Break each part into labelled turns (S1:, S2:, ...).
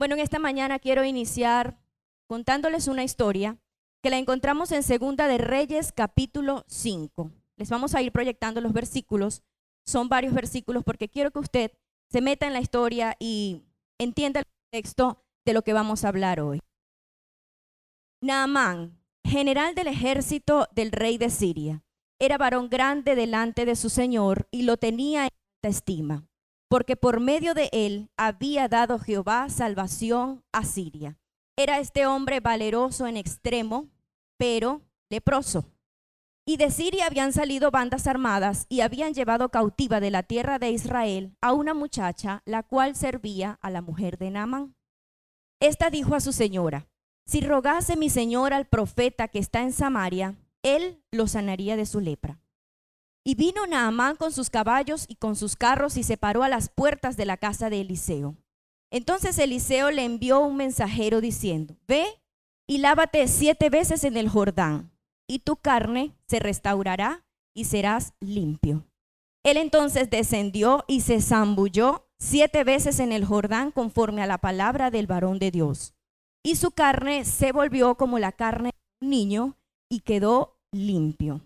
S1: Bueno, en esta mañana quiero iniciar contándoles una historia que la encontramos en Segunda de Reyes capítulo 5. Les vamos a ir proyectando los versículos. Son varios versículos porque quiero que usted se meta en la historia y entienda el contexto de lo que vamos a hablar hoy. Naamán, general del ejército del rey de Siria, era varón grande delante de su señor y lo tenía en alta estima porque por medio de él había dado Jehová salvación a Siria. Era este hombre valeroso en extremo, pero leproso. Y de Siria habían salido bandas armadas y habían llevado cautiva de la tierra de Israel a una muchacha, la cual servía a la mujer de Naaman. Esta dijo a su señora, si rogase mi señor al profeta que está en Samaria, él lo sanaría de su lepra. Y vino Naamán con sus caballos y con sus carros y se paró a las puertas de la casa de Eliseo. Entonces Eliseo le envió un mensajero diciendo, ve y lávate siete veces en el Jordán, y tu carne se restaurará y serás limpio. Él entonces descendió y se zambulló siete veces en el Jordán conforme a la palabra del varón de Dios. Y su carne se volvió como la carne de un niño y quedó limpio.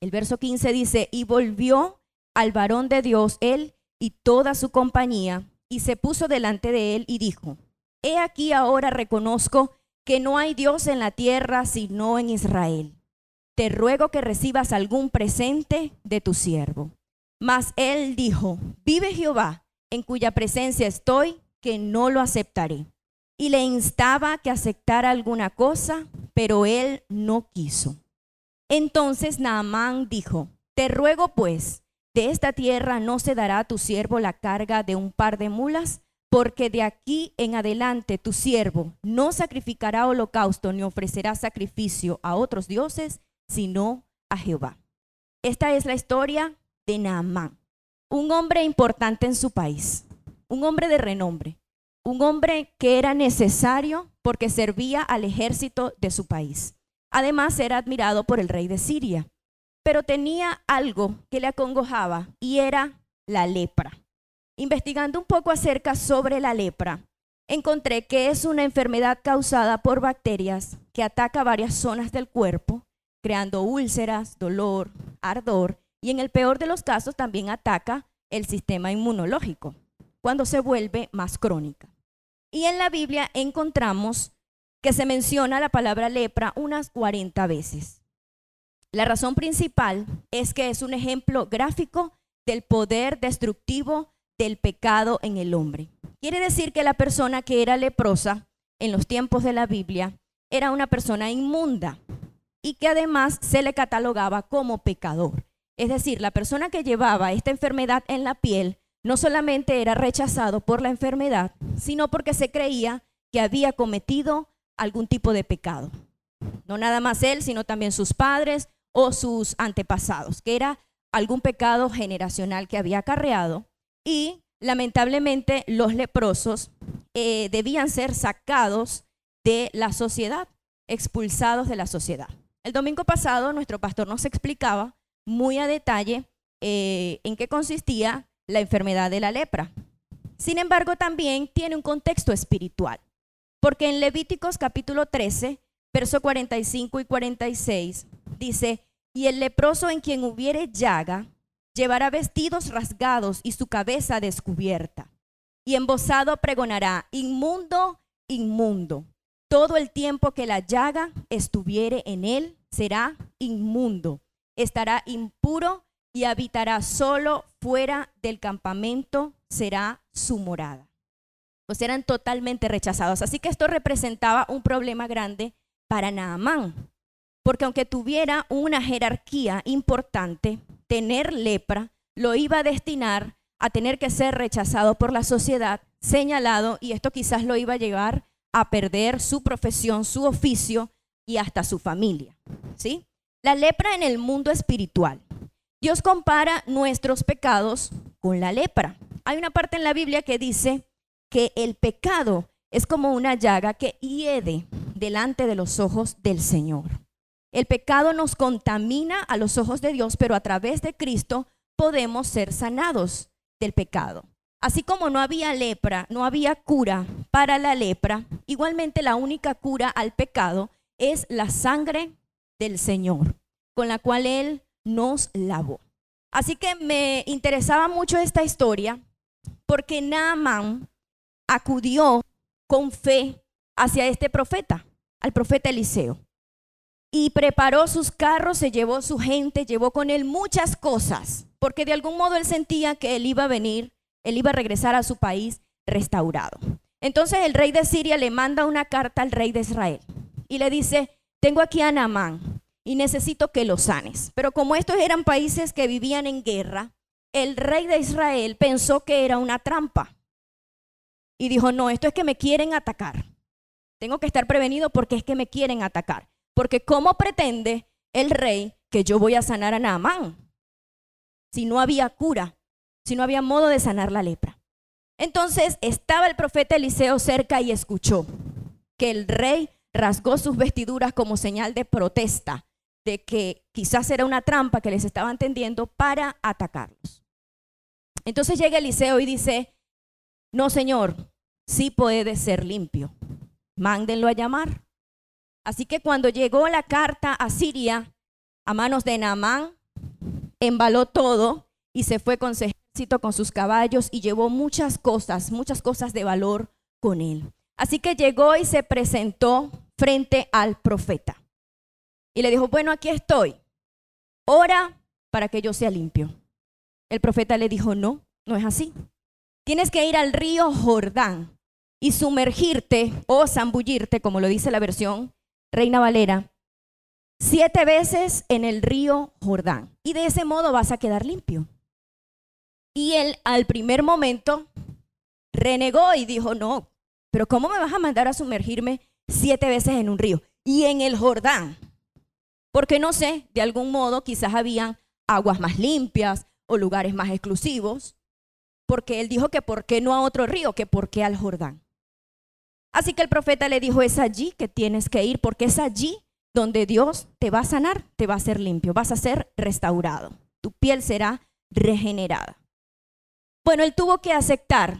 S1: El verso 15 dice, y volvió al varón de Dios él y toda su compañía, y se puso delante de él y dijo, He aquí ahora reconozco que no hay Dios en la tierra sino en Israel. Te ruego que recibas algún presente de tu siervo. Mas él dijo, Vive Jehová, en cuya presencia estoy, que no lo aceptaré. Y le instaba que aceptara alguna cosa, pero él no quiso. Entonces Naamán dijo, Te ruego pues, de esta tierra no se dará a tu siervo la carga de un par de mulas, porque de aquí en adelante tu siervo no sacrificará holocausto ni ofrecerá sacrificio a otros dioses, sino a Jehová. Esta es la historia de Naamán, un hombre importante en su país, un hombre de renombre, un hombre que era necesario porque servía al ejército de su país. Además era admirado por el rey de Siria, pero tenía algo que le acongojaba y era la lepra. Investigando un poco acerca sobre la lepra, encontré que es una enfermedad causada por bacterias que ataca varias zonas del cuerpo, creando úlceras, dolor, ardor y en el peor de los casos también ataca el sistema inmunológico cuando se vuelve más crónica. Y en la Biblia encontramos que se menciona la palabra lepra unas 40 veces. La razón principal es que es un ejemplo gráfico del poder destructivo del pecado en el hombre. Quiere decir que la persona que era leprosa en los tiempos de la Biblia era una persona inmunda y que además se le catalogaba como pecador. Es decir, la persona que llevaba esta enfermedad en la piel no solamente era rechazado por la enfermedad, sino porque se creía que había cometido algún tipo de pecado. No nada más él, sino también sus padres o sus antepasados, que era algún pecado generacional que había acarreado. Y lamentablemente los leprosos eh, debían ser sacados de la sociedad, expulsados de la sociedad. El domingo pasado nuestro pastor nos explicaba muy a detalle eh, en qué consistía la enfermedad de la lepra. Sin embargo, también tiene un contexto espiritual. Porque en Levíticos capítulo 13, verso 45 y 46, dice, y el leproso en quien hubiere llaga, llevará vestidos rasgados y su cabeza descubierta. Y embosado pregonará, inmundo, inmundo. Todo el tiempo que la llaga estuviere en él será inmundo. Estará impuro y habitará solo fuera del campamento, será su morada pues eran totalmente rechazados. Así que esto representaba un problema grande para Naamán, porque aunque tuviera una jerarquía importante, tener lepra lo iba a destinar a tener que ser rechazado por la sociedad, señalado, y esto quizás lo iba a llevar a perder su profesión, su oficio y hasta su familia. ¿sí? La lepra en el mundo espiritual. Dios compara nuestros pecados con la lepra. Hay una parte en la Biblia que dice que el pecado es como una llaga que hiede delante de los ojos del Señor. El pecado nos contamina a los ojos de Dios, pero a través de Cristo podemos ser sanados del pecado. Así como no había lepra, no había cura para la lepra, igualmente la única cura al pecado es la sangre del Señor, con la cual Él nos lavó. Así que me interesaba mucho esta historia porque Naaman acudió con fe hacia este profeta, al profeta Eliseo. Y preparó sus carros, se llevó su gente, llevó con él muchas cosas, porque de algún modo él sentía que él iba a venir, él iba a regresar a su país restaurado. Entonces el rey de Siria le manda una carta al rey de Israel y le dice, tengo aquí a Naamán y necesito que lo sanes. Pero como estos eran países que vivían en guerra, el rey de Israel pensó que era una trampa y dijo, no, esto es que me quieren atacar. Tengo que estar prevenido porque es que me quieren atacar. Porque ¿cómo pretende el rey que yo voy a sanar a Naamán? Si no había cura, si no había modo de sanar la lepra. Entonces estaba el profeta Eliseo cerca y escuchó que el rey rasgó sus vestiduras como señal de protesta de que quizás era una trampa que les estaban tendiendo para atacarlos. Entonces llega Eliseo y dice, no señor, sí puede ser limpio, mándenlo a llamar. Así que cuando llegó la carta a Siria a manos de Naamán, embaló todo y se fue con su ejército, con sus caballos y llevó muchas cosas, muchas cosas de valor con él. Así que llegó y se presentó frente al profeta. Y le dijo, bueno, aquí estoy. Ora para que yo sea limpio. El profeta le dijo, no, no es así. Tienes que ir al río Jordán y sumergirte o zambullirte, como lo dice la versión Reina Valera, siete veces en el río Jordán. Y de ese modo vas a quedar limpio. Y él al primer momento renegó y dijo, no, pero ¿cómo me vas a mandar a sumergirme siete veces en un río? Y en el Jordán. Porque no sé, de algún modo quizás habían aguas más limpias o lugares más exclusivos. Porque él dijo que por qué no a otro río, que por qué al Jordán. Así que el profeta le dijo, es allí que tienes que ir, porque es allí donde Dios te va a sanar, te va a hacer limpio, vas a ser restaurado, tu piel será regenerada. Bueno, él tuvo que aceptar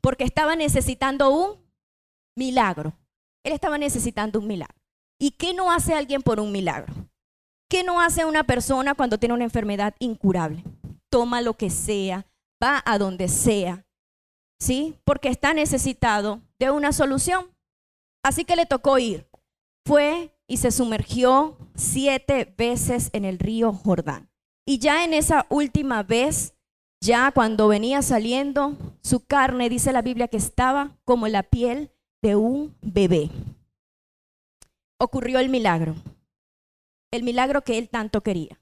S1: porque estaba necesitando un milagro. Él estaba necesitando un milagro. ¿Y qué no hace alguien por un milagro? ¿Qué no hace una persona cuando tiene una enfermedad incurable? Toma lo que sea, va a donde sea, ¿sí? Porque está necesitado de una solución. Así que le tocó ir. Fue y se sumergió siete veces en el río Jordán. Y ya en esa última vez, ya cuando venía saliendo, su carne, dice la Biblia, que estaba como la piel de un bebé. Ocurrió el milagro, el milagro que él tanto quería.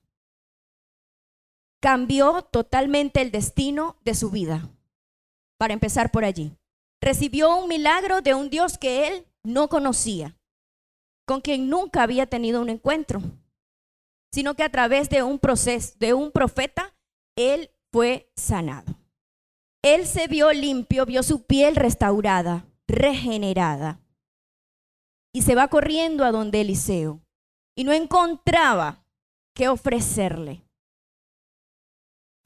S1: Cambió totalmente el destino de su vida, para empezar por allí. Recibió un milagro de un Dios que él no conocía, con quien nunca había tenido un encuentro, sino que a través de un proceso, de un profeta, él fue sanado. Él se vio limpio, vio su piel restaurada, regenerada. Y se va corriendo a donde Eliseo. Y no encontraba qué ofrecerle.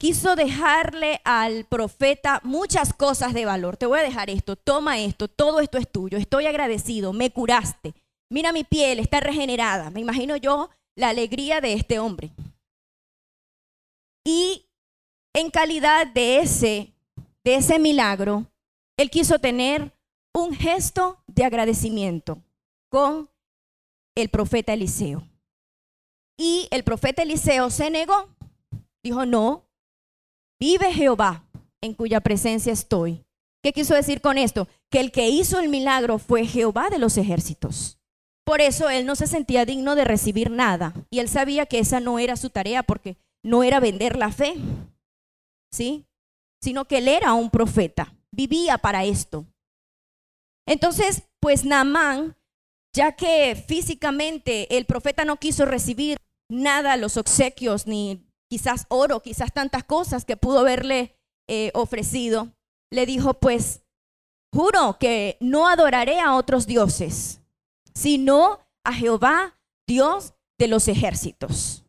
S1: Quiso dejarle al profeta muchas cosas de valor. Te voy a dejar esto, toma esto, todo esto es tuyo. Estoy agradecido, me curaste. Mira mi piel, está regenerada. Me imagino yo la alegría de este hombre. Y en calidad de ese, de ese milagro, él quiso tener un gesto de agradecimiento con el profeta Eliseo. Y el profeta Eliseo se negó. Dijo, no, vive Jehová en cuya presencia estoy. ¿Qué quiso decir con esto? Que el que hizo el milagro fue Jehová de los ejércitos. Por eso él no se sentía digno de recibir nada. Y él sabía que esa no era su tarea porque no era vender la fe, ¿sí? Sino que él era un profeta, vivía para esto. Entonces, pues Naamán, ya que físicamente el profeta no quiso recibir nada, los obsequios, ni quizás oro, quizás tantas cosas que pudo haberle eh, ofrecido, le dijo, pues, juro que no adoraré a otros dioses, sino a Jehová, Dios de los ejércitos.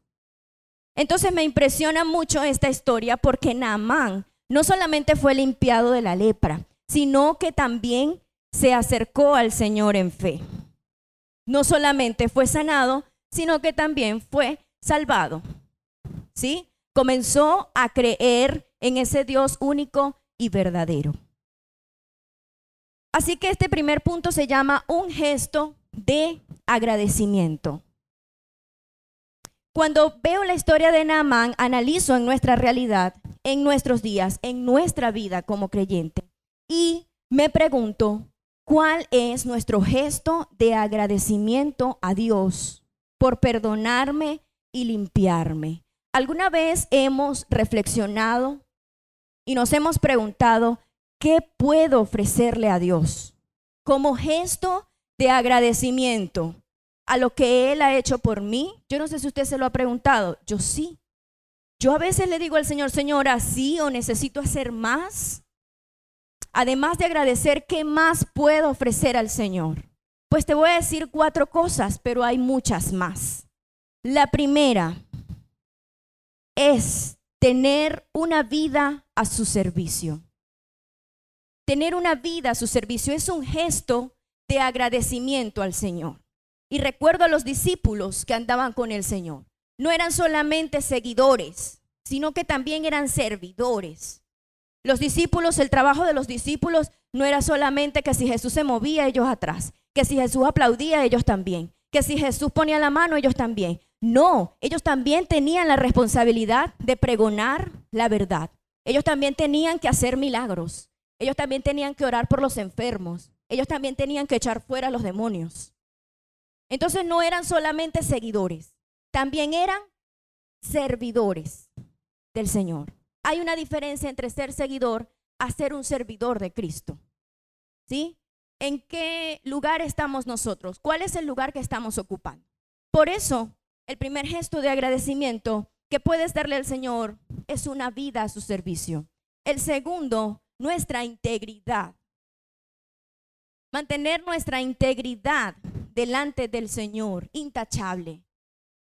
S1: Entonces me impresiona mucho esta historia porque Naamán no solamente fue limpiado de la lepra, sino que también se acercó al Señor en fe. No solamente fue sanado, sino que también fue salvado. ¿Sí? Comenzó a creer en ese Dios único y verdadero. Así que este primer punto se llama un gesto de agradecimiento. Cuando veo la historia de Naamán, analizo en nuestra realidad, en nuestros días, en nuestra vida como creyente y me pregunto, ¿cuál es nuestro gesto de agradecimiento a Dios por perdonarme y limpiarme? ¿Alguna vez hemos reflexionado y nos hemos preguntado, ¿qué puedo ofrecerle a Dios como gesto de agradecimiento a lo que Él ha hecho por mí? Yo no sé si usted se lo ha preguntado, yo sí. Yo a veces le digo al Señor, Señor, así o necesito hacer más. Además de agradecer, ¿qué más puedo ofrecer al Señor? Pues te voy a decir cuatro cosas, pero hay muchas más. La primera es tener una vida a su servicio. Tener una vida a su servicio es un gesto de agradecimiento al Señor. Y recuerdo a los discípulos que andaban con el Señor. No eran solamente seguidores, sino que también eran servidores. Los discípulos, el trabajo de los discípulos no era solamente que si Jesús se movía, ellos atrás, que si Jesús aplaudía, ellos también, que si Jesús ponía la mano, ellos también. No, ellos también tenían la responsabilidad de pregonar la verdad. Ellos también tenían que hacer milagros. Ellos también tenían que orar por los enfermos. Ellos también tenían que echar fuera a los demonios. Entonces no eran solamente seguidores, también eran servidores del Señor. Hay una diferencia entre ser seguidor a ser un servidor de Cristo. ¿Sí? ¿En qué lugar estamos nosotros? ¿Cuál es el lugar que estamos ocupando? Por eso el primer gesto de agradecimiento que puedes darle al Señor es una vida a su servicio. El segundo, nuestra integridad. Mantener nuestra integridad delante del Señor, intachable.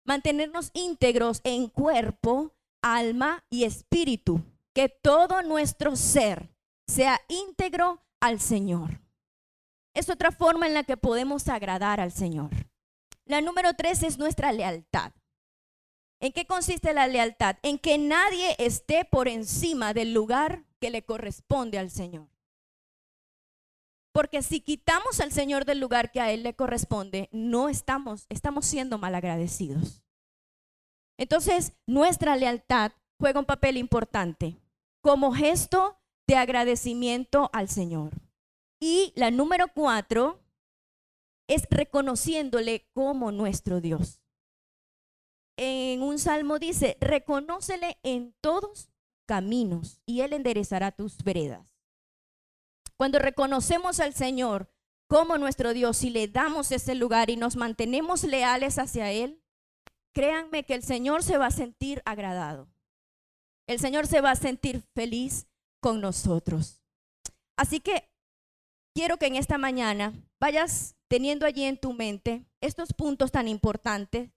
S1: Mantenernos íntegros en cuerpo, alma y espíritu. Que todo nuestro ser sea íntegro al Señor. Es otra forma en la que podemos agradar al Señor. La número tres es nuestra lealtad. ¿En qué consiste la lealtad? En que nadie esté por encima del lugar que le corresponde al Señor. Porque si quitamos al Señor del lugar que a Él le corresponde, no estamos, estamos siendo malagradecidos. Entonces, nuestra lealtad juega un papel importante como gesto de agradecimiento al Señor. Y la número cuatro es reconociéndole como nuestro Dios. En un salmo dice, reconócele en todos caminos y Él enderezará tus veredas. Cuando reconocemos al Señor como nuestro Dios y le damos ese lugar y nos mantenemos leales hacia Él, créanme que el Señor se va a sentir agradado. El Señor se va a sentir feliz con nosotros. Así que quiero que en esta mañana vayas teniendo allí en tu mente estos puntos tan importantes,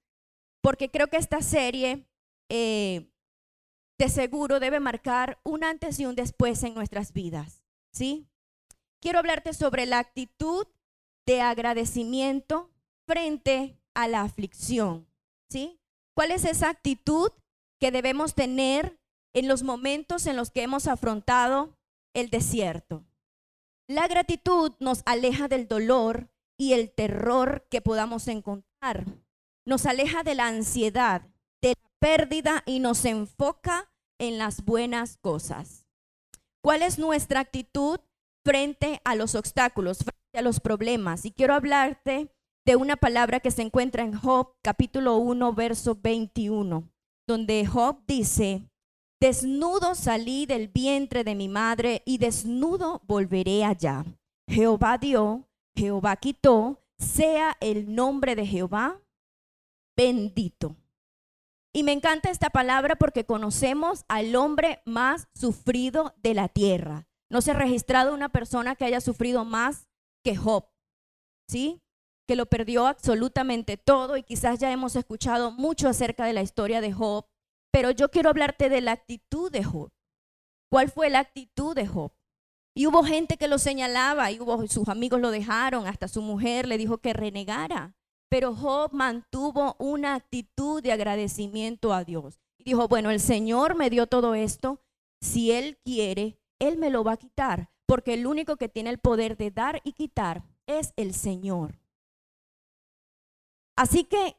S1: porque creo que esta serie eh, de seguro debe marcar un antes y un después en nuestras vidas, ¿sí? Quiero hablarte sobre la actitud de agradecimiento frente a la aflicción, ¿sí? ¿Cuál es esa actitud que debemos tener en los momentos en los que hemos afrontado el desierto? La gratitud nos aleja del dolor y el terror que podamos encontrar. Nos aleja de la ansiedad, de la pérdida y nos enfoca en las buenas cosas. ¿Cuál es nuestra actitud frente a los obstáculos, frente a los problemas? Y quiero hablarte de una palabra que se encuentra en Job capítulo 1, verso 21, donde Job dice, desnudo salí del vientre de mi madre y desnudo volveré allá. Jehová dio Jehová quitó, sea el nombre de Jehová bendito. Y me encanta esta palabra porque conocemos al hombre más sufrido de la tierra. No se ha registrado una persona que haya sufrido más que Job, ¿sí? Que lo perdió absolutamente todo y quizás ya hemos escuchado mucho acerca de la historia de Job, pero yo quiero hablarte de la actitud de Job. ¿Cuál fue la actitud de Job? Y hubo gente que lo señalaba y hubo, sus amigos lo dejaron, hasta su mujer le dijo que renegara. Pero Job mantuvo una actitud de agradecimiento a Dios. Y dijo, bueno, el Señor me dio todo esto, si Él quiere, Él me lo va a quitar, porque el único que tiene el poder de dar y quitar es el Señor. Así que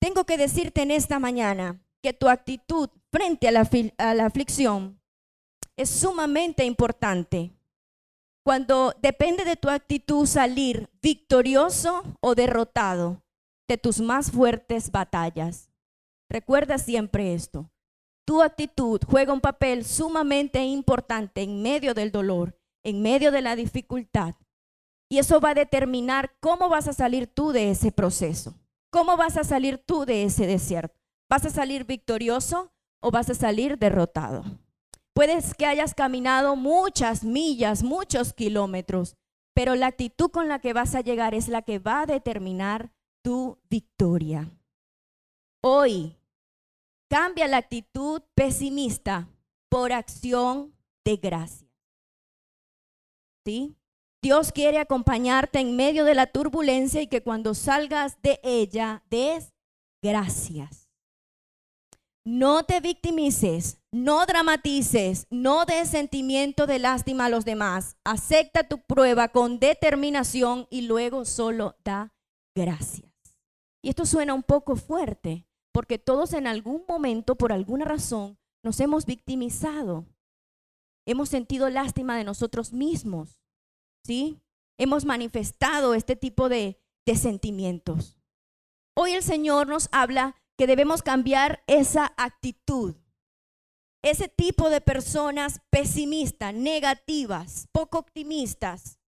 S1: tengo que decirte en esta mañana que tu actitud frente a la, a la aflicción es sumamente importante. Cuando depende de tu actitud salir victorioso o derrotado de tus más fuertes batallas. Recuerda siempre esto. Tu actitud juega un papel sumamente importante en medio del dolor, en medio de la dificultad. Y eso va a determinar cómo vas a salir tú de ese proceso. ¿Cómo vas a salir tú de ese desierto? ¿Vas a salir victorioso o vas a salir derrotado? Puedes que hayas caminado muchas millas, muchos kilómetros, pero la actitud con la que vas a llegar es la que va a determinar tu victoria. Hoy, cambia la actitud pesimista por acción de gracia. ¿Sí? Dios quiere acompañarte en medio de la turbulencia y que cuando salgas de ella des gracias. No te victimices, no dramatices, no des sentimiento de lástima a los demás. Acepta tu prueba con determinación y luego solo da gracias. Y esto suena un poco fuerte, porque todos en algún momento, por alguna razón, nos hemos victimizado. Hemos sentido lástima de nosotros mismos. ¿sí? Hemos manifestado este tipo de, de sentimientos. Hoy el Señor nos habla que debemos cambiar esa actitud. Ese tipo de personas pesimistas, negativas, poco optimistas,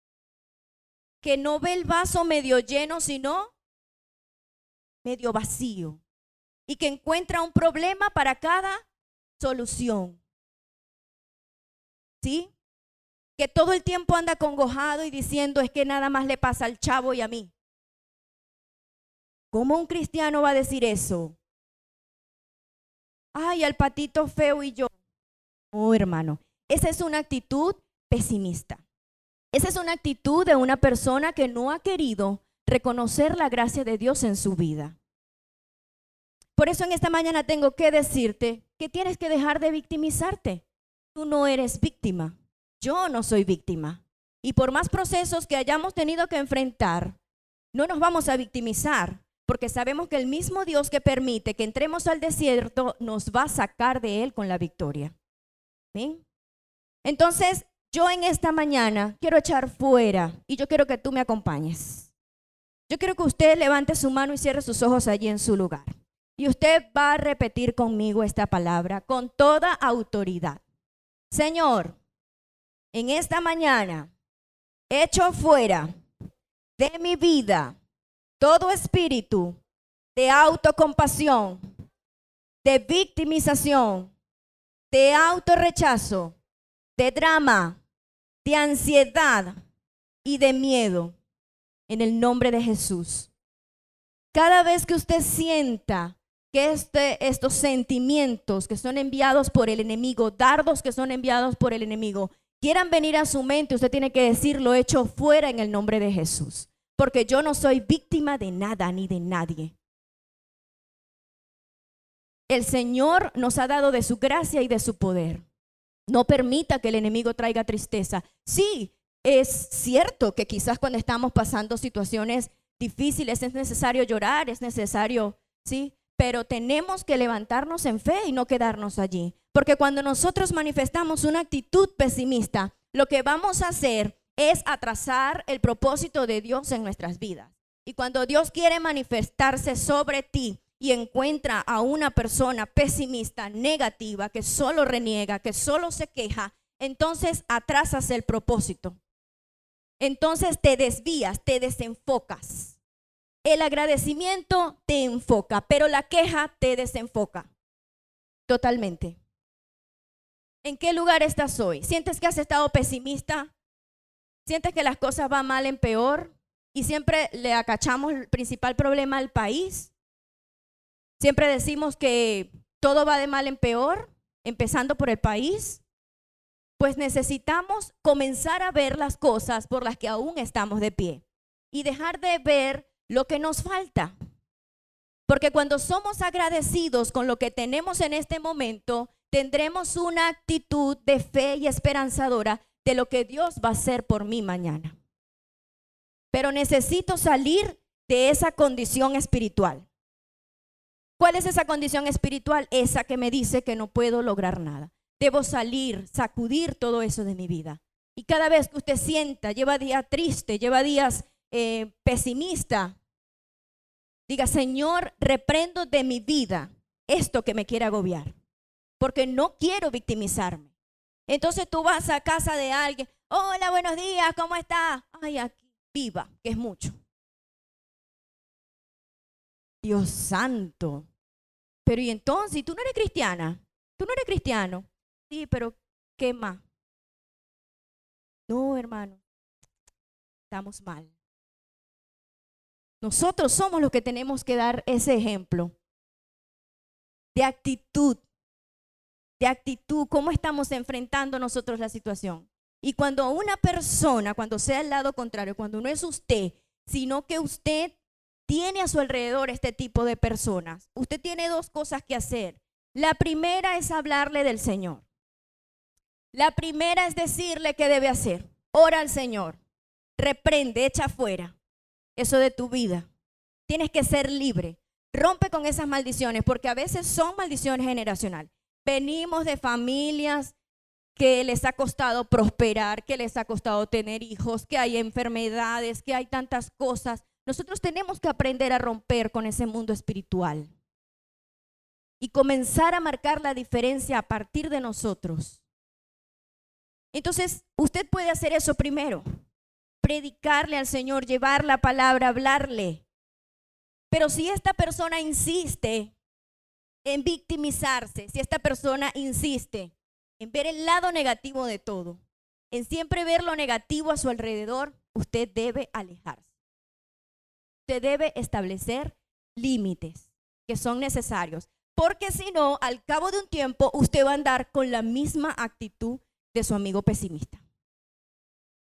S1: que no ve el vaso medio lleno, sino medio vacío, y que encuentra un problema para cada solución. ¿Sí? que todo el tiempo anda congojado y diciendo es que nada más le pasa al chavo y a mí. ¿Cómo un cristiano va a decir eso? Ay, al patito feo y yo. Oh, hermano, esa es una actitud pesimista. Esa es una actitud de una persona que no ha querido reconocer la gracia de Dios en su vida. Por eso en esta mañana tengo que decirte que tienes que dejar de victimizarte. Tú no eres víctima. Yo no soy víctima. Y por más procesos que hayamos tenido que enfrentar, no nos vamos a victimizar, porque sabemos que el mismo Dios que permite que entremos al desierto nos va a sacar de él con la victoria. Entonces, yo en esta mañana quiero echar fuera y yo quiero que tú me acompañes. Yo quiero que usted levante su mano y cierre sus ojos allí en su lugar. Y usted va a repetir conmigo esta palabra con toda autoridad. Señor, en esta mañana echo fuera de mi vida todo espíritu de autocompasión, de victimización, de autorrechazo, de drama, de ansiedad y de miedo. En el nombre de Jesús. Cada vez que usted sienta que este, estos sentimientos que son enviados por el enemigo, dardos que son enviados por el enemigo, quieran venir a su mente, usted tiene que decir, lo hecho fuera en el nombre de Jesús. Porque yo no soy víctima de nada ni de nadie. El Señor nos ha dado de su gracia y de su poder. No permita que el enemigo traiga tristeza. Sí, es cierto que quizás cuando estamos pasando situaciones difíciles es necesario llorar, es necesario, sí, pero tenemos que levantarnos en fe y no quedarnos allí. Porque cuando nosotros manifestamos una actitud pesimista, lo que vamos a hacer es atrasar el propósito de Dios en nuestras vidas. Y cuando Dios quiere manifestarse sobre ti y encuentra a una persona pesimista, negativa, que solo reniega, que solo se queja, entonces atrasas el propósito. Entonces te desvías, te desenfocas. El agradecimiento te enfoca, pero la queja te desenfoca totalmente. ¿En qué lugar estás hoy? ¿Sientes que has estado pesimista? ¿Sientes que las cosas van mal en peor? Y siempre le acachamos el principal problema al país. Siempre decimos que todo va de mal en peor, empezando por el país. pues necesitamos comenzar a ver las cosas por las que aún estamos de pie y dejar de ver lo que nos falta. Porque cuando somos agradecidos con lo que tenemos en este momento, tendremos una actitud de fe y esperanzadora de lo que Dios va a hacer por mí mañana. Pero necesito salir de esa condición espiritual. ¿Cuál es esa condición espiritual? Esa que me dice que no puedo lograr nada. Debo salir, sacudir todo eso de mi vida. Y cada vez que usted sienta, lleva días triste, lleva días eh, pesimista, diga, Señor, reprendo de mi vida esto que me quiere agobiar, porque no quiero victimizarme. Entonces tú vas a casa de alguien, hola, buenos días, ¿cómo está? Ay, aquí, viva, que es mucho. Dios santo. Pero y entonces, tú no eres cristiana, tú no eres cristiano. Sí, pero ¿qué más? No, hermano, estamos mal. Nosotros somos los que tenemos que dar ese ejemplo de actitud, de actitud, cómo estamos enfrentando nosotros la situación. Y cuando una persona, cuando sea el lado contrario, cuando no es usted, sino que usted tiene a su alrededor este tipo de personas, usted tiene dos cosas que hacer. La primera es hablarle del Señor. La primera es decirle qué debe hacer. Ora al Señor. Reprende, echa fuera eso de tu vida. Tienes que ser libre. Rompe con esas maldiciones, porque a veces son maldiciones generacionales. Venimos de familias que les ha costado prosperar, que les ha costado tener hijos, que hay enfermedades, que hay tantas cosas. Nosotros tenemos que aprender a romper con ese mundo espiritual y comenzar a marcar la diferencia a partir de nosotros. Entonces, usted puede hacer eso primero, predicarle al Señor, llevar la palabra, hablarle. Pero si esta persona insiste en victimizarse, si esta persona insiste en ver el lado negativo de todo, en siempre ver lo negativo a su alrededor, usted debe alejarse. Usted debe establecer límites que son necesarios, porque si no, al cabo de un tiempo, usted va a andar con la misma actitud de su amigo pesimista,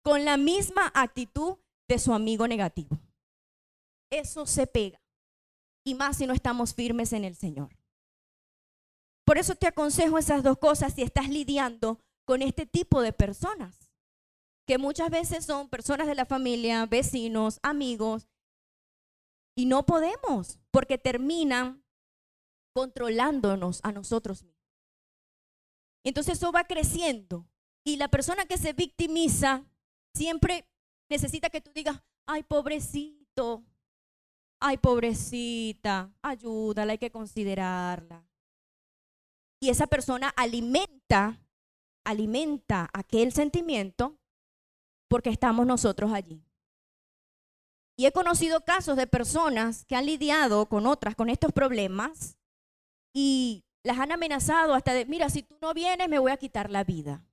S1: con la misma actitud de su amigo negativo. Eso se pega, y más si no estamos firmes en el Señor. Por eso te aconsejo esas dos cosas si estás lidiando con este tipo de personas, que muchas veces son personas de la familia, vecinos, amigos, y no podemos, porque terminan controlándonos a nosotros mismos. Entonces eso va creciendo y la persona que se victimiza siempre necesita que tú digas, ay, pobrecito, ay, pobrecita, ayúdala, hay que considerarla. Y esa persona alimenta, alimenta aquel sentimiento porque estamos nosotros allí. Y he conocido casos de personas que han lidiado con otras, con estos problemas, y las han amenazado hasta de, mira, si tú no vienes me voy a quitar la vida.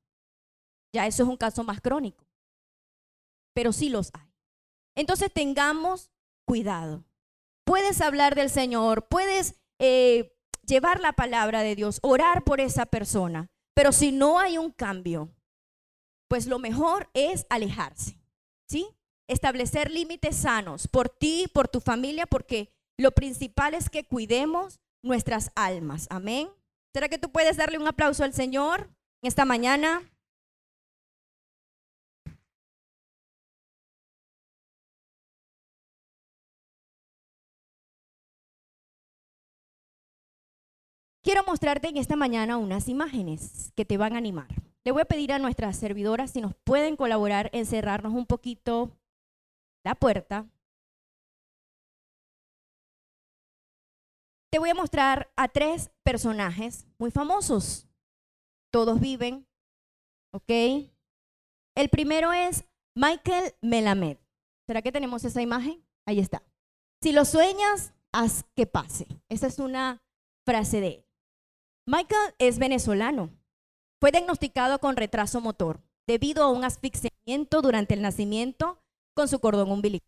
S1: Ya eso es un caso más crónico. Pero sí los hay. Entonces tengamos cuidado. Puedes hablar del Señor, puedes eh, llevar la palabra de Dios, orar por esa persona. Pero si no hay un cambio, pues lo mejor es alejarse. ¿Sí? Establecer límites sanos por ti, por tu familia, porque lo principal es que cuidemos nuestras almas. Amén. ¿Será que tú puedes darle un aplauso al Señor esta mañana? Quiero mostrarte en esta mañana unas imágenes que te van a animar. Le voy a pedir a nuestras servidoras si nos pueden colaborar en cerrarnos un poquito la puerta. Te voy a mostrar a tres personajes muy famosos. Todos viven, ¿ok? El primero es Michael Melamed. ¿Será que tenemos esa imagen? Ahí está. Si lo sueñas, haz que pase. Esa es una frase de él. Michael es venezolano. Fue diagnosticado con retraso motor debido a un asfixiamiento durante el nacimiento con su cordón umbilical.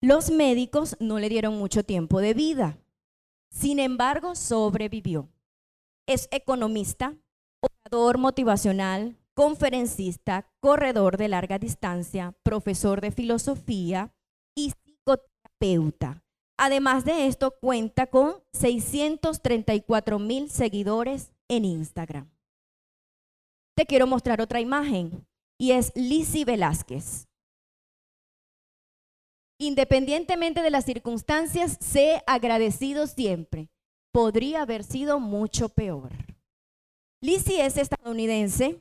S1: Los médicos no le dieron mucho tiempo de vida. Sin embargo, sobrevivió. Es economista, orador motivacional, conferencista, corredor de larga distancia, profesor de filosofía y psicoterapeuta. Además de esto, cuenta con 634 mil seguidores en Instagram. Te quiero mostrar otra imagen y es Lizzie Velázquez. Independientemente de las circunstancias, sé agradecido siempre. Podría haber sido mucho peor. Lizzie es estadounidense,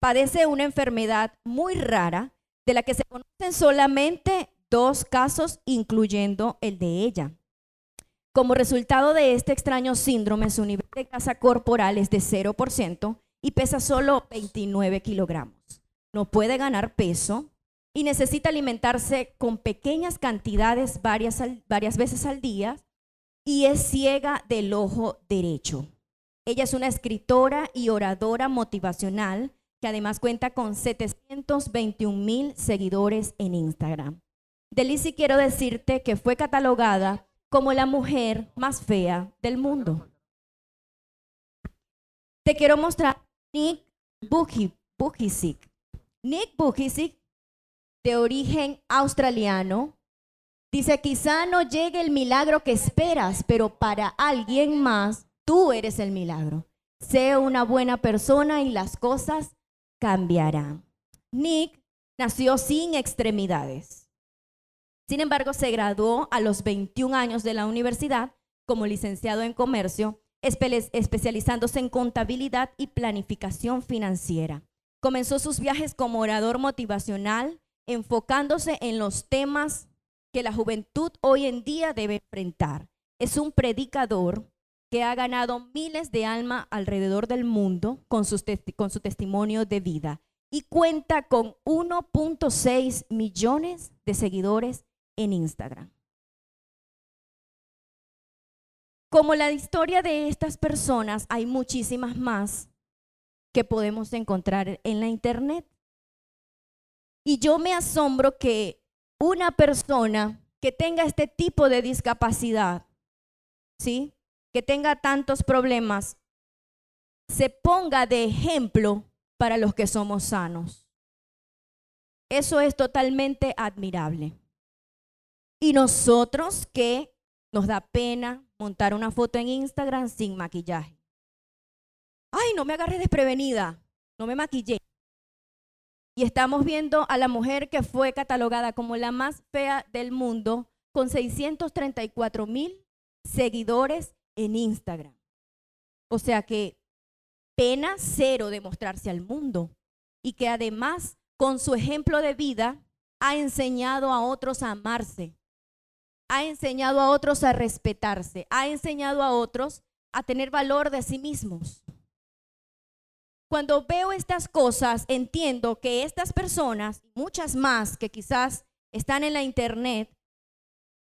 S1: padece una enfermedad muy rara de la que se conocen solamente dos casos, incluyendo el de ella. Como resultado de este extraño síndrome, su nivel de grasa corporal es de 0% y pesa solo 29 kilogramos. No puede ganar peso, y necesita alimentarse con pequeñas cantidades varias, varias veces al día y es ciega del ojo derecho. Ella es una escritora y oradora motivacional que además cuenta con 721 mil seguidores en Instagram. De quiero decirte que fue catalogada como la mujer más fea del mundo. Te quiero mostrar Nick Bujicic. Nick Bujicic de origen australiano, dice, quizá no llegue el milagro que esperas, pero para alguien más, tú eres el milagro. Sé una buena persona y las cosas cambiarán. Nick nació sin extremidades. Sin embargo, se graduó a los 21 años de la universidad como licenciado en comercio, especializándose en contabilidad y planificación financiera. Comenzó sus viajes como orador motivacional, enfocándose en los temas que la juventud hoy en día debe enfrentar. Es un predicador que ha ganado miles de almas alrededor del mundo con, con su testimonio de vida y cuenta con 1.6 millones de seguidores en Instagram. Como la historia de estas personas, hay muchísimas más que podemos encontrar en la internet. Y yo me asombro que una persona que tenga este tipo de discapacidad, ¿sí? Que tenga tantos problemas, se ponga de ejemplo para los que somos sanos. Eso es totalmente admirable. Y nosotros que nos da pena montar una foto en Instagram sin maquillaje. Ay, no me agarré desprevenida, no me maquillé. Y estamos viendo a la mujer que fue catalogada como la más fea del mundo con 634 mil seguidores en Instagram. O sea que pena cero de mostrarse al mundo y que además con su ejemplo de vida ha enseñado a otros a amarse, ha enseñado a otros a respetarse, ha enseñado a otros a tener valor de sí mismos. Cuando veo estas cosas, entiendo que estas personas, muchas más que quizás están en la internet,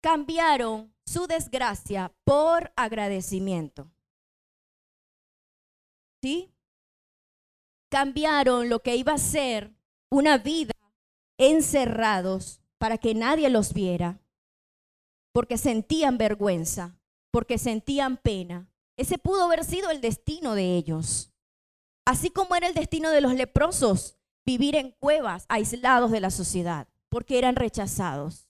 S1: cambiaron su desgracia por agradecimiento. ¿Sí? Cambiaron lo que iba a ser una vida encerrados para que nadie los viera, porque sentían vergüenza, porque sentían pena. Ese pudo haber sido el destino de ellos. Así como era el destino de los leprosos, vivir en cuevas aislados de la sociedad, porque eran rechazados.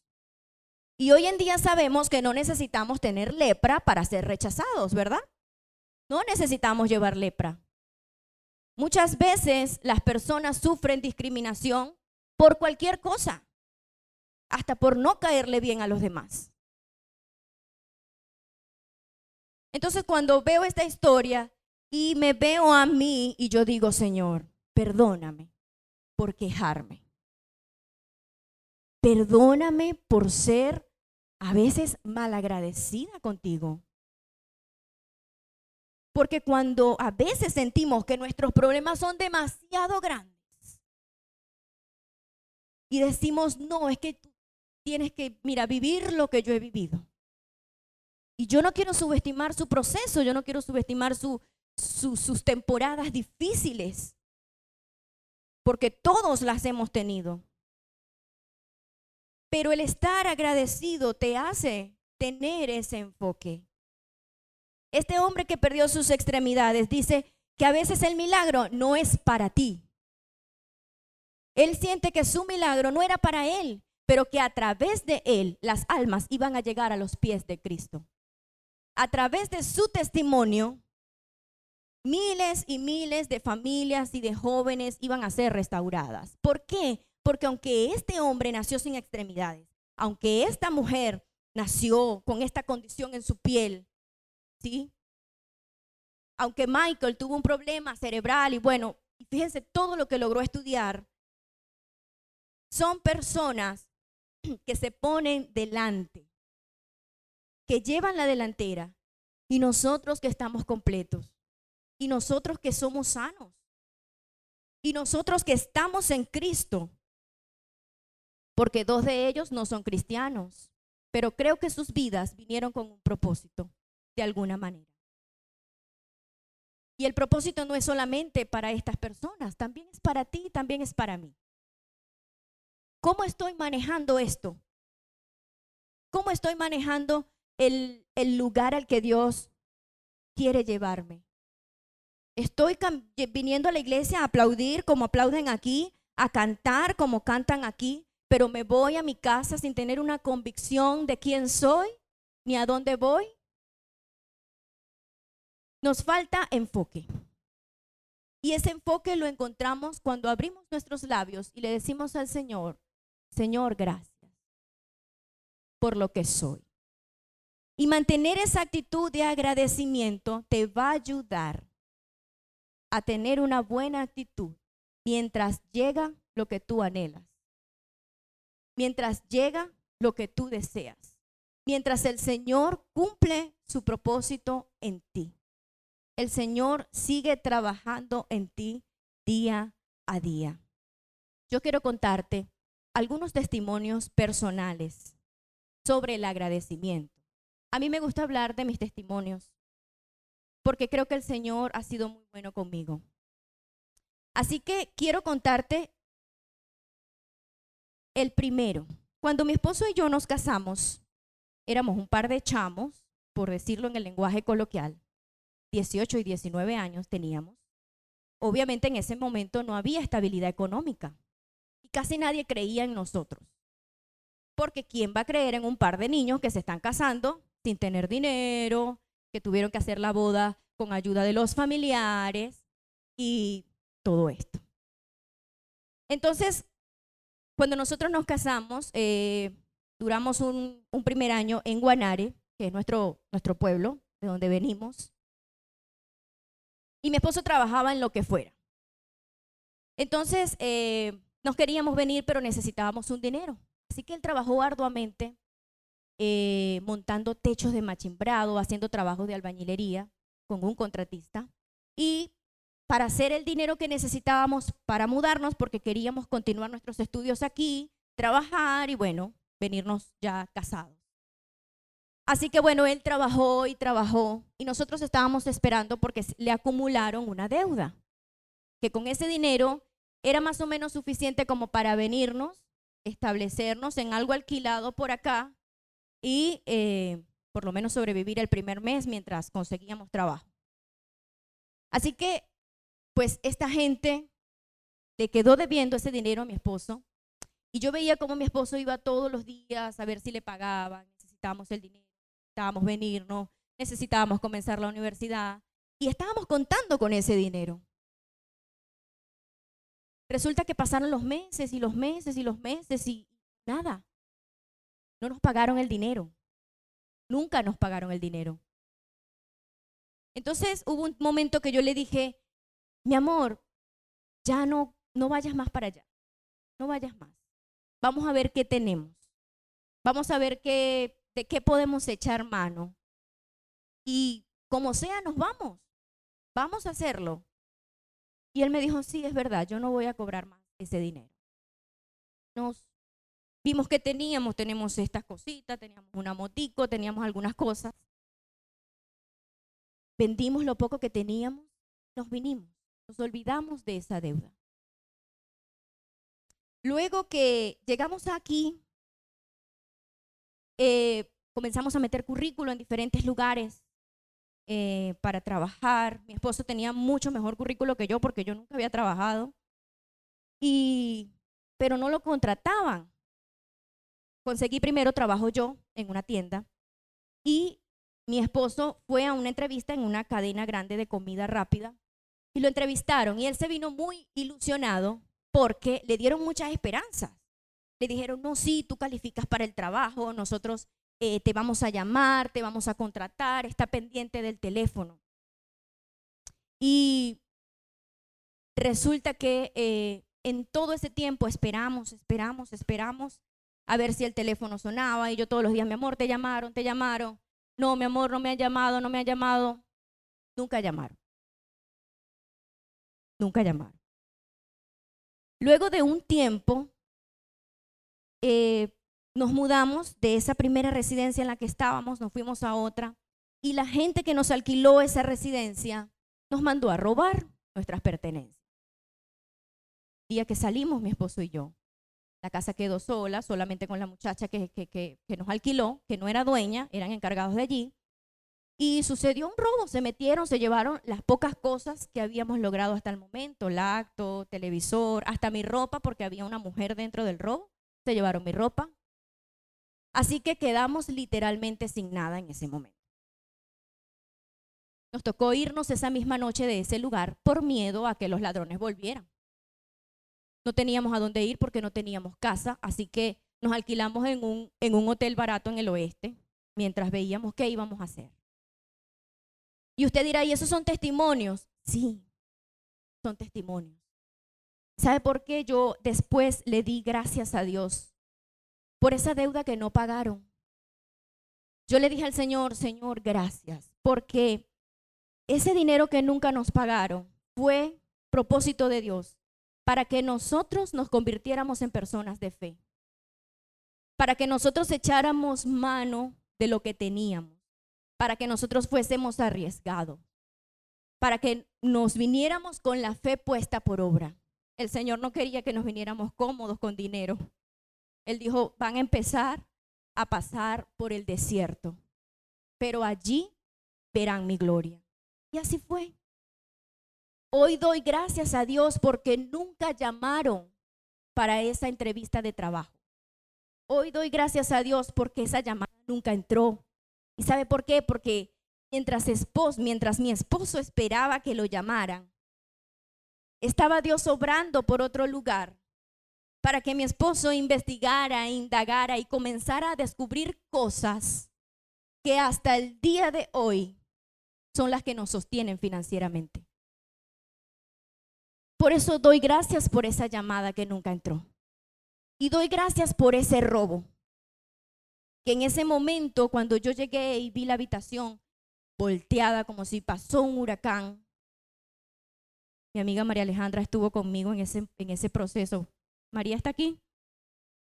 S1: Y hoy en día sabemos que no necesitamos tener lepra para ser rechazados, ¿verdad? No necesitamos llevar lepra. Muchas veces las personas sufren discriminación por cualquier cosa, hasta por no caerle bien a los demás. Entonces cuando veo esta historia, y me veo a mí y yo digo, Señor, perdóname por quejarme. Perdóname por ser a veces malagradecida contigo. Porque cuando a veces sentimos que nuestros problemas son demasiado grandes y decimos, no, es que tú tienes que, mira, vivir lo que yo he vivido. Y yo no quiero subestimar su proceso, yo no quiero subestimar su, sus temporadas difíciles, porque todos las hemos tenido. Pero el estar agradecido te hace tener ese enfoque. Este hombre que perdió sus extremidades dice que a veces el milagro no es para ti, Él siente que su milagro no era para él, pero que a través de él las almas iban a llegar a los pies de Cristo. A través de su testimonio, miles y miles de familias y de jóvenes iban a ser restauradas. ¿Por qué? Porque aunque este hombre nació sin extremidades, aunque esta mujer nació con esta condición en su piel, ¿sí? Aunque Michael tuvo un problema cerebral y bueno, fíjense todo lo que logró estudiar, son personas que se ponen delante, que llevan la delantera y nosotros que estamos completos y nosotros que somos sanos y nosotros que estamos en Cristo, porque dos de ellos no son cristianos, pero creo que sus vidas vinieron con un propósito, de alguna manera. Y el propósito no es solamente para estas personas, también es para ti, también es para mí. ¿Cómo estoy manejando esto? ¿Cómo estoy manejando el, lugar al que Dios quiere llevarme? Estoy viniendo a la iglesia a aplaudir como aplauden aquí, a cantar como cantan aquí, pero me voy a mi casa sin tener una convicción de quién soy ni a dónde voy. Nos falta enfoque. Y ese enfoque lo encontramos cuando abrimos nuestros labios y le decimos al Señor, Señor, gracias por lo que soy. Y mantener esa actitud de agradecimiento te va a ayudar a tener una buena actitud mientras llega lo que tú anhelas mientras llega lo que tú deseas, mientras el Señor cumple su propósito en ti. El Señor sigue trabajando en ti día a día. Yo quiero contarte algunos testimonios personales sobre el agradecimiento. A mí me gusta hablar de mis testimonios porque creo que el Señor ha sido muy bueno conmigo. Así que quiero contarte el primero, cuando mi esposo y yo nos casamos, éramos un par de chamos, por decirlo en el lenguaje coloquial, 18 y 19 años teníamos. Obviamente en ese momento no había estabilidad económica y casi nadie creía en nosotros. Porque ¿quién va a creer en un par de niños que se están casando sin tener dinero, que tuvieron que hacer la boda con ayuda de los familiares y todo esto? Entonces, cuando nosotros nos casamos, eh, duramos un, primer año en Guanare, que es nuestro, nuestro pueblo, de donde venimos. Y mi esposo trabajaba en lo que fuera. Entonces, eh, nos queríamos venir, pero necesitábamos un dinero. Así que él trabajó arduamente eh, montando techos de machimbrado, haciendo trabajos de albañilería con un contratista. Y para hacer el dinero que necesitábamos para mudarnos, porque queríamos continuar nuestros estudios aquí, trabajar y bueno, venirnos ya casados. Así que bueno, él trabajó y trabajó y nosotros estábamos esperando porque le acumularon una deuda, que con ese dinero era más o menos suficiente como para venirnos, establecernos en algo alquilado por acá y eh, por lo menos sobrevivir el primer mes mientras conseguíamos trabajo. Así que pues esta gente le quedó debiendo ese dinero a mi esposo y yo veía cómo mi esposo iba todos los días a ver si le pagaban, necesitábamos el dinero, necesitábamos venirnos, necesitábamos comenzar la universidad y estábamos contando con ese dinero. Resulta que pasaron los meses y los meses y los meses y nada. No nos pagaron el dinero. Nunca nos pagaron el dinero. Entonces hubo un momento que yo le dije, mi amor, ya no, no vayas más para allá, no vayas más. Vamos a ver qué tenemos. Vamos a ver qué, de qué podemos echar mano. Y como sea, nos vamos. Vamos a hacerlo. Y él me dijo, sí, es verdad, yo no voy a cobrar más ese dinero. Nos vimos que teníamos, tenemos estas cositas, teníamos una motico, teníamos algunas cosas. Vendimos lo poco que teníamos, nos vinimos. Nos olvidamos de esa deuda. Luego que llegamos aquí, eh, comenzamos a meter currículo en diferentes lugares eh, para trabajar. Mi esposo tenía mucho mejor currículo que yo porque yo nunca había trabajado. Y pero no lo contrataban. Conseguí primero trabajo yo en una tienda y mi esposo fue a una entrevista en una cadena grande de comida rápida y lo entrevistaron y él se vino muy ilusionado porque le dieron muchas esperanzas. Le dijeron, no, sí, tú calificas para el trabajo, nosotros eh, te vamos a llamar, te vamos a contratar, está pendiente del teléfono. Y resulta que eh, en todo ese tiempo esperamos, esperamos, esperamos a ver si el teléfono sonaba y yo todos los días, mi amor, te llamaron, te llamaron. No, mi amor, no me han llamado, no me han llamado. Nunca llamaron. Nunca llamaron. Luego de un tiempo, eh, nos mudamos de esa primera residencia en la que estábamos, nos fuimos a otra, y la gente que nos alquiló esa residencia nos mandó a robar nuestras pertenencias. día que salimos, mi esposo y yo, la casa quedó sola, solamente con la muchacha que, que, que, nos alquiló, que no era dueña, eran encargados de allí. Y sucedió un robo, se metieron, se llevaron las pocas cosas que habíamos logrado hasta el momento, lacto, televisor, hasta mi ropa, porque había una mujer dentro del robo, se llevaron mi ropa, Así que quedamos literalmente sin nada en ese momento. Nos tocó irnos esa misma noche de ese lugar por miedo a que los ladrones volvieran. No teníamos a dónde ir porque no teníamos casa, así que nos alquilamos en un, hotel barato en el oeste mientras veíamos qué íbamos a hacer. Y usted dirá, ¿y esos son testimonios? Sí, son testimonios. ¿Sabe por qué yo después le di gracias a Dios por esa deuda que no pagaron. Yo le dije al Señor, Señor, gracias, porque ese dinero que nunca nos pagaron fue propósito de Dios para que nosotros nos convirtiéramos en personas de fe, para que nosotros echáramos mano de lo que teníamos, para que nosotros fuésemos arriesgados, para que nos viniéramos con la fe puesta por obra. El Señor no quería que nos viniéramos cómodos con dinero. Él dijo, van a empezar a pasar por el desierto, pero allí verán mi gloria. Y así fue. Hoy doy gracias a Dios porque nunca llamaron para esa entrevista de trabajo. Hoy doy gracias a Dios porque esa llamada nunca entró. ¿Y sabe por qué? Porque mientras, esposo, mientras mi esposo esperaba que lo llamaran, estaba Dios obrando por otro lugar para que mi esposo investigara, indagara y comenzara a descubrir cosas que hasta el día de hoy son las que nos sostienen financieramente. Por eso doy gracias por esa llamada que nunca entró. Y doy gracias por ese robo. Que en ese momento, cuando yo llegué y vi la habitación volteada como si pasó un huracán, mi amiga María Alejandra estuvo conmigo en ese, en ese proceso María está aquí.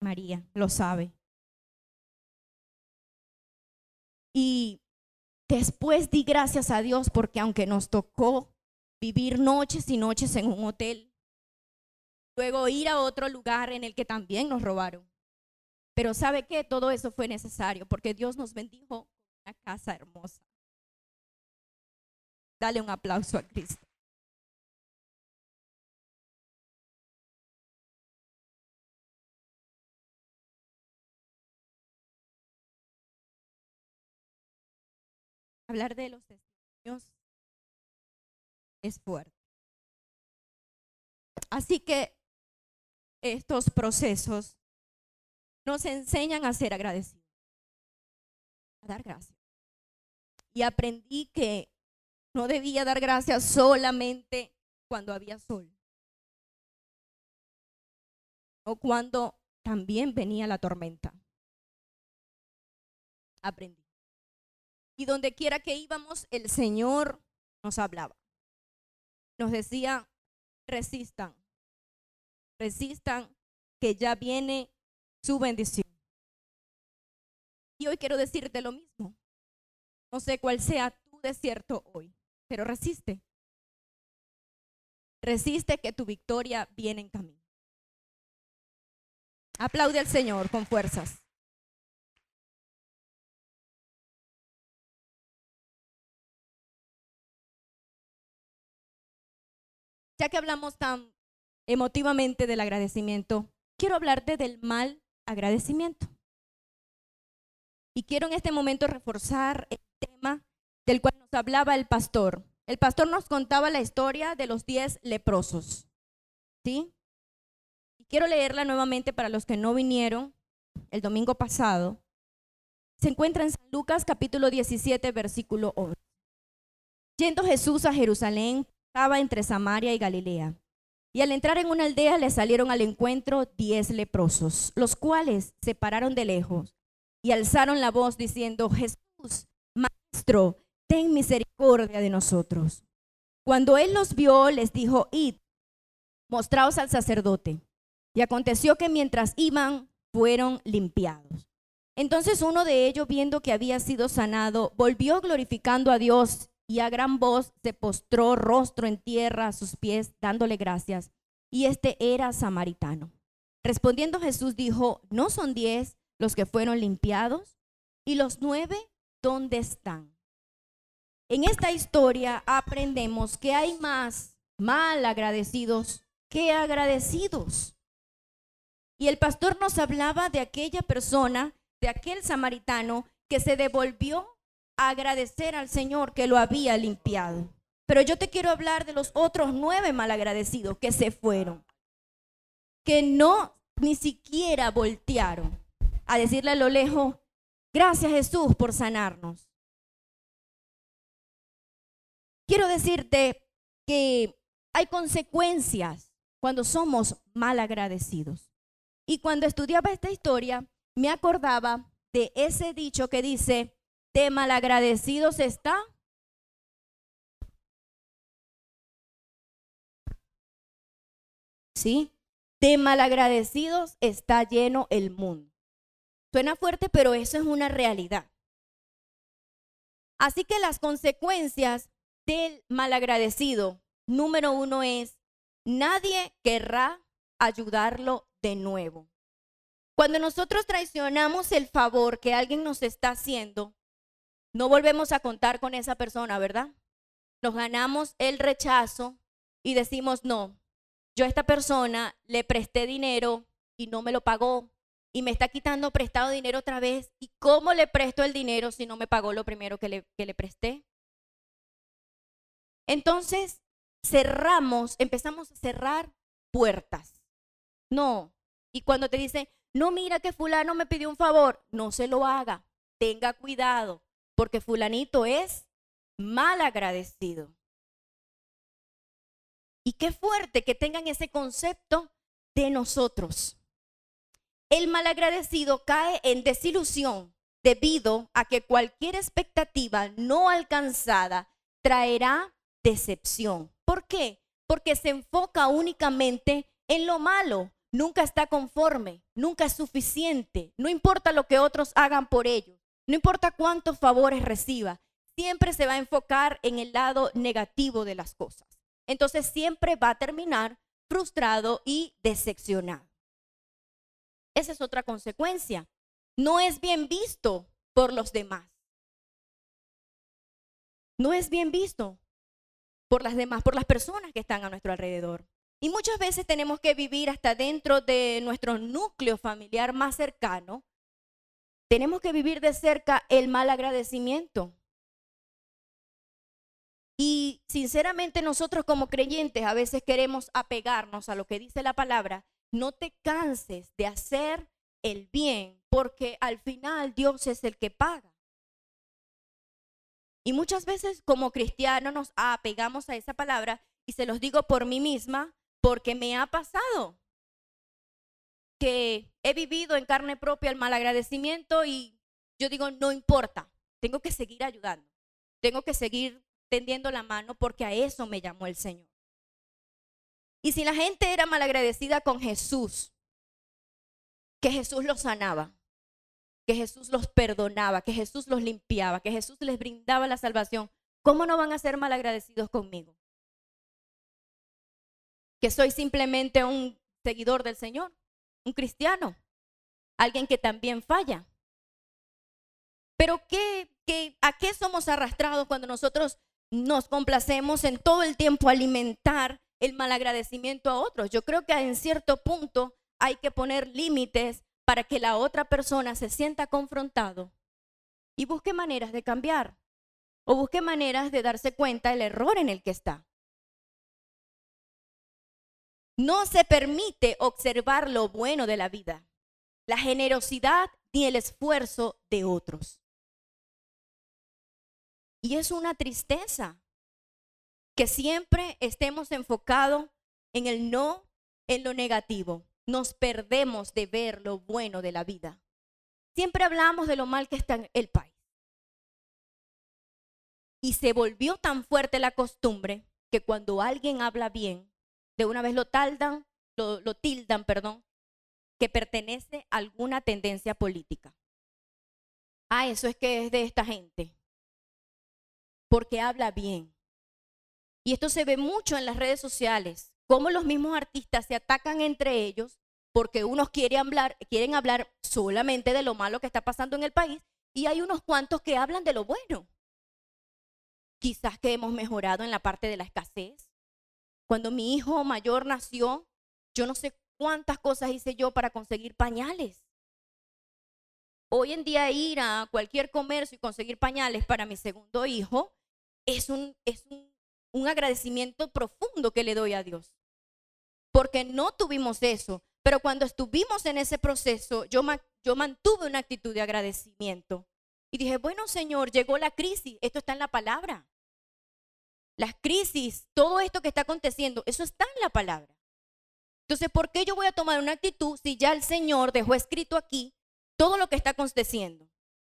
S1: María lo sabe. Y después di gracias a Dios porque aunque nos tocó vivir noches y noches en un hotel, luego ir a otro lugar en el que también nos robaron. Pero sabe que todo eso fue necesario porque Dios nos bendijo con una casa hermosa. Dale un aplauso a Cristo. hablar de los testimonios es fuerte. Así que estos procesos nos enseñan a ser agradecidos, a dar gracias. Y aprendí que no debía dar gracias solamente cuando había sol o cuando también venía la tormenta. Aprendí. Y donde quiera que íbamos, el Señor nos hablaba. Nos decía, resistan, resistan, que ya viene su bendición. Y hoy quiero decirte lo mismo. No sé cuál sea tu desierto hoy, pero resiste. Resiste que tu victoria viene en camino. Aplaude al Señor con fuerzas. Ya que hablamos tan emotivamente del agradecimiento, quiero hablarte del mal agradecimiento. Y quiero en este momento reforzar el tema del cual nos hablaba el pastor. El pastor nos contaba la historia de los diez leprosos. ¿Sí? Y quiero leerla nuevamente para los que no vinieron el domingo pasado. Se encuentra en San Lucas capítulo 17, versículo 11. Yendo Jesús a Jerusalén, estaba entre Samaria y Galilea. Y al entrar en una aldea le salieron al encuentro diez leprosos, los cuales se pararon de lejos y alzaron la voz diciendo, Jesús, Maestro, ten misericordia de nosotros. Cuando él los vio, les dijo, id, mostraos al sacerdote. Y aconteció que mientras iban, fueron limpiados. Entonces uno de ellos, viendo que había sido sanado, volvió glorificando a Dios y a gran voz se postró rostro en tierra a sus pies, dándole gracias. Y este era samaritano. Respondiendo Jesús dijo, ¿no son diez los que fueron limpiados? ¿Y los nueve dónde están? En esta historia aprendemos que hay más mal agradecidos que agradecidos. Y el pastor nos hablaba de aquella persona, de aquel samaritano que se devolvió agradecer al Señor que lo había limpiado. Pero yo te quiero hablar de los otros nueve malagradecidos que se fueron, que no ni siquiera voltearon a decirle a lo lejos, gracias Jesús por sanarnos. Quiero decirte que hay consecuencias cuando somos malagradecidos. Y cuando estudiaba esta historia, me acordaba de ese dicho que dice, de malagradecidos está. ¿Sí? De malagradecidos está lleno el mundo. Suena fuerte, pero eso es una realidad. Así que las consecuencias del malagradecido, número uno es, nadie querrá ayudarlo de nuevo. Cuando nosotros traicionamos el favor que alguien nos está haciendo, no volvemos a contar con esa persona, ¿verdad? Nos ganamos el rechazo y decimos, no, yo a esta persona le presté dinero y no me lo pagó y me está quitando prestado dinero otra vez. ¿Y cómo le presto el dinero si no me pagó lo primero que le, que le presté? Entonces, cerramos, empezamos a cerrar puertas. No. Y cuando te dicen, no, mira que fulano me pidió un favor, no se lo haga. Tenga cuidado porque fulanito es mal agradecido. Y qué fuerte que tengan ese concepto de nosotros. El malagradecido cae en desilusión debido a que cualquier expectativa no alcanzada traerá decepción. ¿Por qué? Porque se enfoca únicamente en lo malo, nunca está conforme, nunca es suficiente, no importa lo que otros hagan por ellos. No importa cuántos favores reciba, siempre se va a enfocar en el lado negativo de las cosas. Entonces siempre va a terminar frustrado y decepcionado. Esa es otra consecuencia. No es bien visto por los demás. No es bien visto por las demás, por las personas que están a nuestro alrededor. Y muchas veces tenemos que vivir hasta dentro de nuestro núcleo familiar más cercano tenemos que vivir de cerca el mal agradecimiento. Y sinceramente nosotros como creyentes a veces queremos apegarnos a lo que dice la palabra. No te canses de hacer el bien, porque al final Dios es el que paga. Y muchas veces como cristianos nos apegamos a esa palabra y se los digo por mí misma, porque me ha pasado que he vivido en carne propia el malagradecimiento y yo digo, no importa, tengo que seguir ayudando, tengo que seguir tendiendo la mano porque a eso me llamó el Señor. Y si la gente era malagradecida con Jesús, que Jesús los sanaba, que Jesús los perdonaba, que Jesús los limpiaba, que Jesús les brindaba la salvación, ¿cómo no van a ser malagradecidos conmigo? Que soy simplemente un seguidor del Señor un cristiano, alguien que también falla. Pero ¿qué, qué, a qué somos arrastrados cuando nosotros nos complacemos en todo el tiempo alimentar el malagradecimiento a otros? Yo creo que en cierto punto hay que poner límites para que la otra persona se sienta confrontado y busque maneras de cambiar o busque maneras de darse cuenta del error en el que está. No se permite observar lo bueno de la vida, la generosidad ni el esfuerzo de otros. Y es una tristeza que siempre estemos enfocados en el no, en lo negativo. Nos perdemos de ver lo bueno de la vida. Siempre hablamos de lo mal que está en el país. Y se volvió tan fuerte la costumbre que cuando alguien habla bien, de una vez lo lo tildan, perdón, que pertenece a alguna tendencia política. Ah, eso es que es de esta gente. Porque habla bien. Y esto se ve mucho en las redes sociales, cómo los mismos artistas se atacan entre ellos porque unos quieren hablar, quieren hablar solamente de lo malo que está pasando en el país y hay unos cuantos que hablan de lo bueno. Quizás que hemos mejorado en la parte de la escasez. Cuando mi hijo mayor nació, yo no sé cuántas cosas hice yo para conseguir pañales. Hoy en día ir a cualquier comercio y conseguir pañales para mi segundo hijo es un, es un un agradecimiento profundo que le doy a Dios. Porque no tuvimos eso, pero cuando estuvimos en ese proceso, yo, yo mantuve una actitud de agradecimiento. Y dije, bueno Señor, llegó la crisis, esto está en la palabra. Las crisis, todo esto que está aconteciendo, eso está en la palabra. Entonces, ¿por qué yo voy a tomar una actitud si ya el Señor dejó escrito aquí todo lo que está aconteciendo?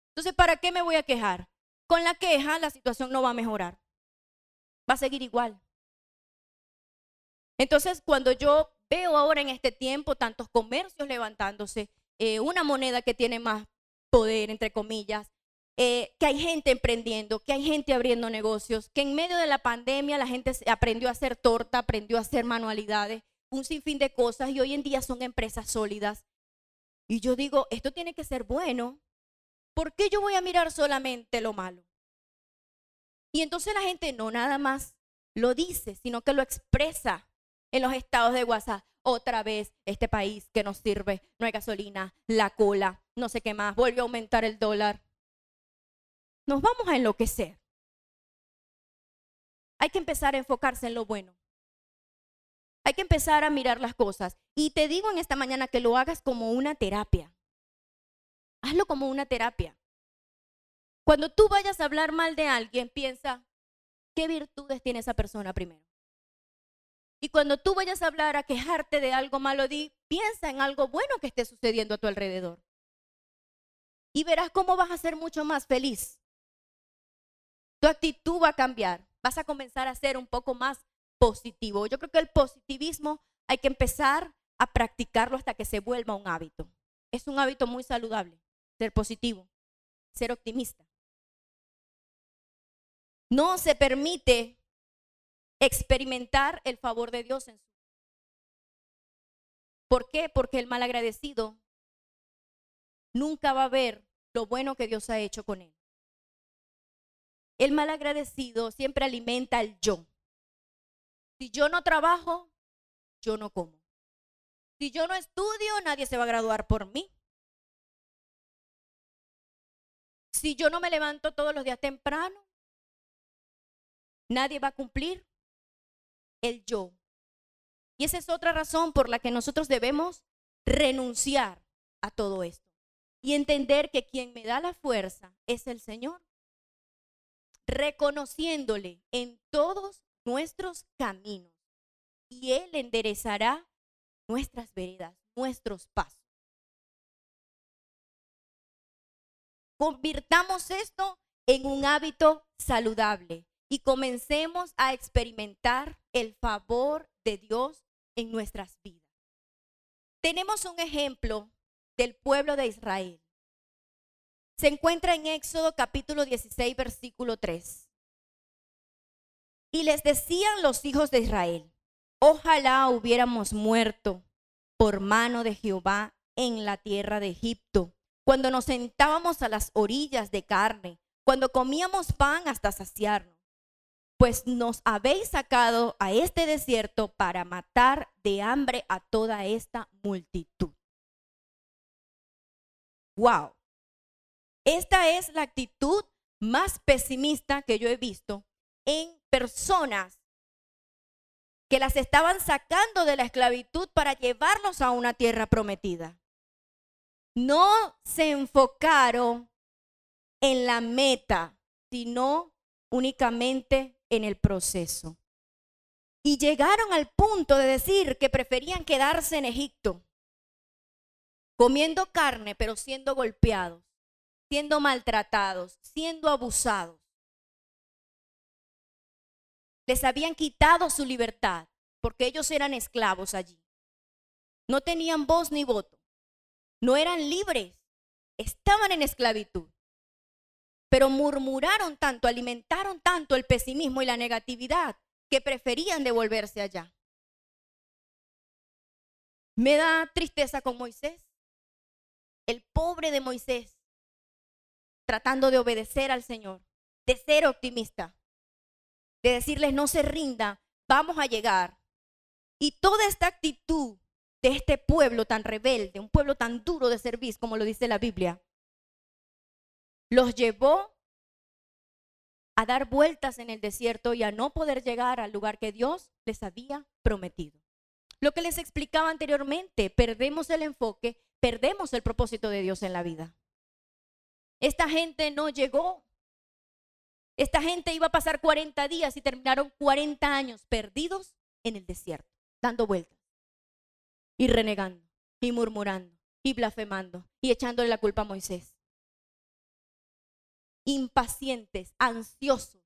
S1: Entonces, ¿para qué me voy a quejar? Con la queja la situación no va a mejorar va a seguir igual. Entonces, cuando yo veo ahora en este tiempo tantos comercios levantándose, eh, una moneda que tiene más poder, entre comillas, eh, que hay gente emprendiendo, que hay gente abriendo negocios, que en medio de la pandemia la gente aprendió a hacer torta, aprendió a hacer manualidades, un sinfín de cosas y hoy en día son empresas sólidas. Y yo digo, esto tiene que ser bueno. ¿Por qué yo voy a mirar solamente lo malo? Y entonces la gente no nada más lo dice, sino que lo expresa en los estados de WhatsApp. Otra vez, este país que nos sirve, no hay gasolina, la cola, no sé qué más, vuelve a aumentar el dólar. Nos vamos a enloquecer. Hay que empezar a enfocarse en lo bueno. Hay que empezar a mirar las cosas. Y te digo en esta mañana que lo hagas como una terapia. Hazlo como una terapia. Cuando tú vayas a hablar mal de alguien, piensa, ¿qué virtudes tiene esa persona primero? Y cuando tú vayas a hablar, a quejarte de algo malo, di, piensa en algo bueno que esté sucediendo a tu alrededor. Y verás cómo vas a ser mucho más feliz. Tu actitud va a cambiar. Vas a comenzar a ser un poco más positivo. Yo creo que el positivismo hay que empezar a practicarlo hasta que se vuelva un hábito. Es un hábito muy saludable, ser positivo, ser optimista. No se permite experimentar el favor de Dios en su vida. ¿Por qué? Porque el malagradecido nunca va a ver lo bueno que Dios ha hecho con él. El malagradecido siempre alimenta el yo. Si yo no trabajo, yo no como. Si yo no estudio, nadie se va a graduar por mí. Si yo no me levanto todos los días temprano, nadie va a cumplir el yo. Y esa es otra razón por la que nosotros debemos renunciar a todo esto y entender que quien me da la fuerza es el Señor, reconociéndole en todos nuestros caminos y Él enderezará nuestras veredas, nuestros pasos. Convirtamos esto en un hábito saludable y comencemos a experimentar el favor de Dios en nuestras vidas. Tenemos un ejemplo del pueblo de Israel. Se encuentra en Éxodo capítulo 16, versículo 3. Y les decían los hijos de Israel, ojalá hubiéramos muerto por mano de Jehová en la tierra de Egipto, cuando nos sentábamos a las orillas de carne, cuando comíamos pan hasta saciarnos pues nos habéis sacado a este desierto para matar de hambre a toda esta multitud. Wow. Esta es la actitud más pesimista que yo he visto en personas que las estaban sacando de la esclavitud para llevarlos a una tierra prometida. No se enfocaron en la meta, sino únicamente en el proceso. Y llegaron al punto de decir que preferían quedarse en Egipto, comiendo carne, pero siendo golpeados, siendo maltratados, siendo abusados. Les habían quitado su libertad porque ellos eran esclavos allí. No tenían voz ni voto. No eran libres. Estaban en esclavitud. Pero murmuraron tanto, alimentaron tanto el pesimismo y la negatividad que preferían devolverse allá. Me da tristeza con Moisés. El pobre de Moisés, tratando de obedecer al Señor, de ser optimista, de decirles no se rinda, vamos a llegar. Y toda esta actitud de este pueblo tan rebelde, un pueblo tan duro de servir, como lo dice la Biblia, los llevó a dar vueltas en el desierto y a no poder llegar al lugar que Dios les había prometido. Lo que les explicaba anteriormente, perdemos el enfoque, perdemos el propósito de Dios en la vida. Esta gente no llegó. Esta gente iba a pasar 40 días y terminaron 40 años perdidos en el desierto, dando vueltas y renegando y murmurando y blasfemando y echándole la culpa a Moisés impacientes, ansiosos.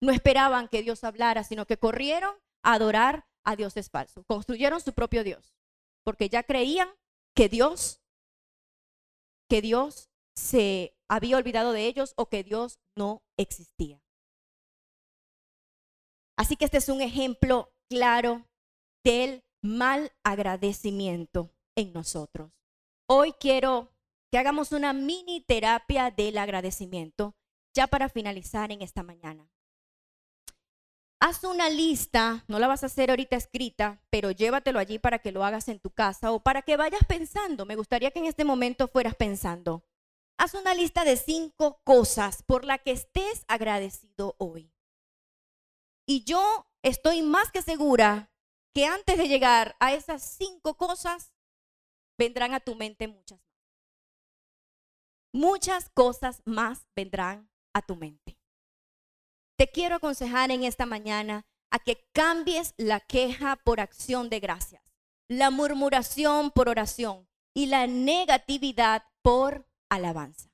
S1: No esperaban que Dios hablara, sino que corrieron a adorar a dioses falsos. Construyeron su propio Dios, porque ya creían que Dios, que Dios se había olvidado de ellos o que Dios no existía. Así que este es un ejemplo claro del mal agradecimiento en nosotros. Hoy quiero que hagamos una mini terapia del agradecimiento ya para finalizar en esta mañana. Haz una lista, no la vas a hacer ahorita escrita, pero llévatelo allí para que lo hagas en tu casa o para que vayas pensando. Me gustaría que en este momento fueras pensando. Haz una lista de cinco cosas por las que estés agradecido hoy. Y yo estoy más que segura que antes de llegar a esas cinco cosas, vendrán a tu mente muchas muchas cosas más vendrán a tu mente. Te quiero aconsejar en esta mañana a que cambies la queja por acción de gracias, la murmuración por oración y la negatividad por alabanza.